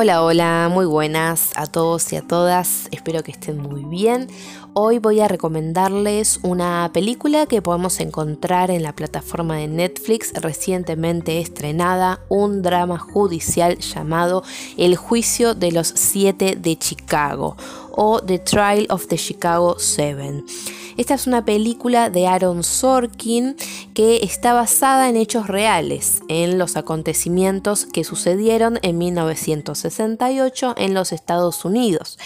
Hola, hola, muy buenas a todos y a todas, espero que estén muy bien. Hoy voy a recomendarles una película que podemos encontrar en la plataforma de Netflix recientemente estrenada, un drama judicial llamado El juicio de los siete de Chicago o The Trial of the Chicago Seven. Esta es una película de Aaron Sorkin que está basada en hechos reales, en los acontecimientos que sucedieron en 1968 en los Estados Unidos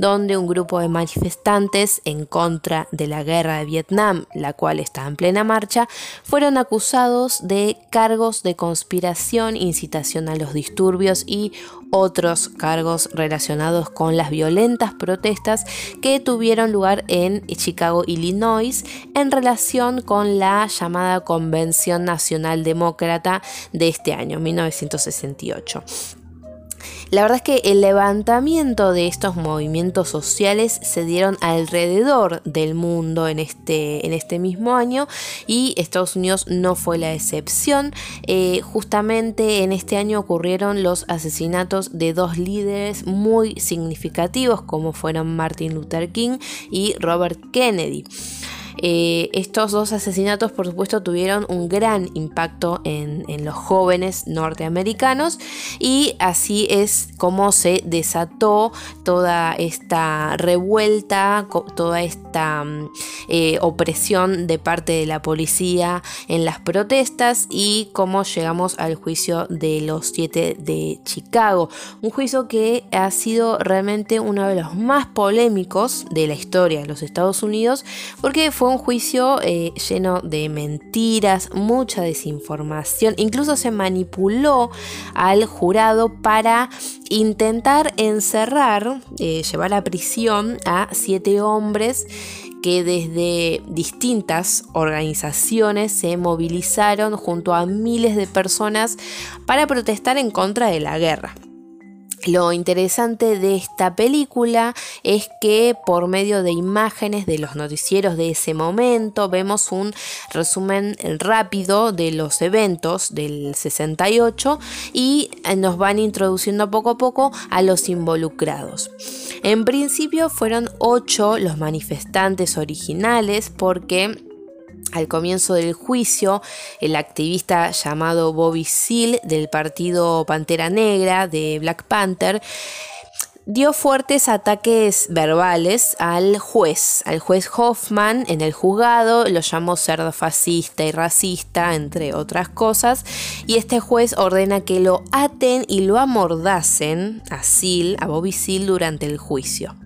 donde un grupo de manifestantes en contra de la guerra de Vietnam, la cual está en plena marcha, fueron acusados de cargos de conspiración, incitación a los disturbios y otros cargos relacionados con las violentas protestas que tuvieron lugar en Chicago, Illinois, en relación con la llamada Convención Nacional Demócrata de este año, 1968. La verdad es que el levantamiento de estos movimientos sociales se dieron alrededor del mundo en este, en este mismo año y Estados Unidos no fue la excepción. Eh, justamente en este año ocurrieron los asesinatos de dos líderes muy significativos como fueron Martin Luther King y Robert Kennedy. Eh, estos dos asesinatos, por supuesto, tuvieron un gran impacto en, los jóvenes norteamericanos y así es como se desató toda esta revuelta, toda esta mm, eh, opresión de parte de la policía en las protestas y cómo llegamos al juicio de los siete de Chicago. Un juicio que ha sido realmente uno de los más polémicos de la historia de los Estados Unidos porque fue un juicio eh, lleno de mentiras, mucha desinformación, incluso se manipuló al jurado para intentar encerrar, eh, llevar a prisión a siete hombres que desde distintas organizaciones se movilizaron junto a miles de personas para protestar en contra de la guerra. Lo interesante de esta película es que por medio de imágenes de los noticieros de ese momento vemos un resumen rápido de los eventos del 68 y nos van introduciendo poco a poco a los involucrados. En principio fueron ocho los manifestantes originales porque al comienzo del juicio, el activista llamado Bobby Seale del partido Pantera Negra de Black Panther dio fuertes ataques verbales al juez, al juez Hoffman en el juzgado, lo llamó cerdo fascista y racista, entre otras cosas, y este juez ordena que lo aten y lo amordacen a Seal, a Bobby Seal durante el juicio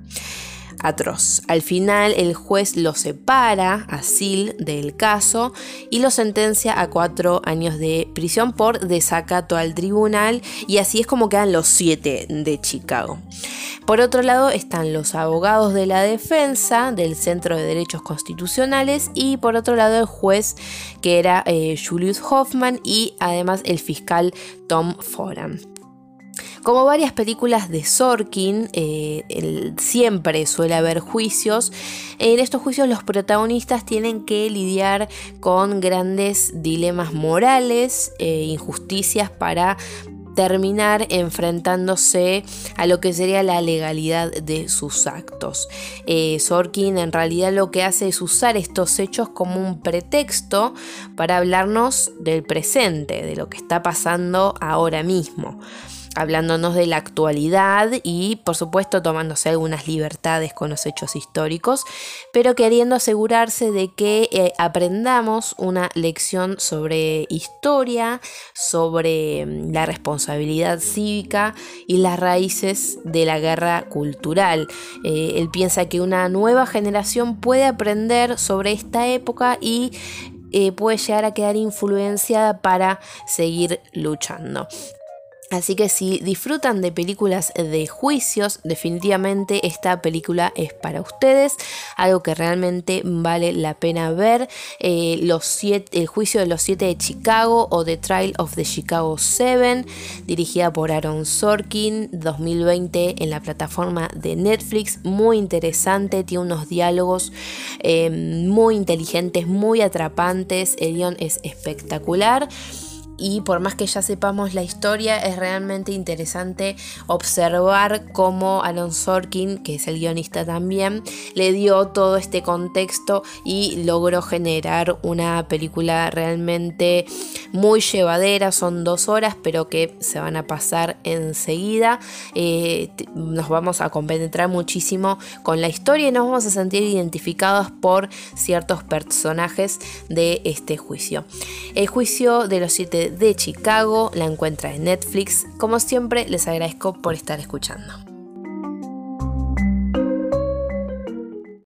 atroz. Al final el juez lo separa a del caso y lo sentencia a cuatro años de prisión por desacato al tribunal y así es como quedan los siete de Chicago. Por otro lado están los abogados de la defensa del Centro de Derechos Constitucionales y por otro lado el juez que era eh, Julius Hoffman y además el fiscal Tom Foran. Como varias películas de Sorkin, eh, siempre suele haber juicios. En estos juicios los protagonistas tienen que lidiar con grandes dilemas morales, e injusticias para terminar enfrentándose a lo que sería la legalidad de sus actos. Eh, Sorkin en realidad lo que hace es usar estos hechos como un pretexto para hablarnos del presente, de lo que está pasando ahora mismo hablándonos de la actualidad y por supuesto tomándose algunas libertades con los hechos históricos, pero queriendo asegurarse de que eh, aprendamos una lección sobre historia, sobre mm, la responsabilidad cívica y las raíces de la guerra cultural. Eh, él piensa que una nueva generación puede aprender sobre esta época y eh, puede llegar a quedar influenciada para seguir luchando. Así que si disfrutan de películas de juicios, definitivamente esta película es para ustedes, algo que realmente vale la pena ver. Eh, los el juicio de los siete de Chicago o The Trial of the Chicago 7, dirigida por Aaron Sorkin, 2020 en la plataforma de Netflix, muy interesante, tiene unos diálogos eh, muy inteligentes, muy atrapantes, el guion es espectacular y por más que ya sepamos la historia, es realmente interesante observar cómo Alon Sorkin, que es el guionista también, le dio todo este contexto y logró generar una película realmente muy llevadera. Son dos horas, pero que se van a pasar enseguida. Eh, nos vamos a compenetrar muchísimo con la historia y nos vamos a sentir identificados por ciertos personajes de este juicio. El juicio de los siete de Chicago, la encuentra en Netflix. Como siempre, les agradezco por estar escuchando.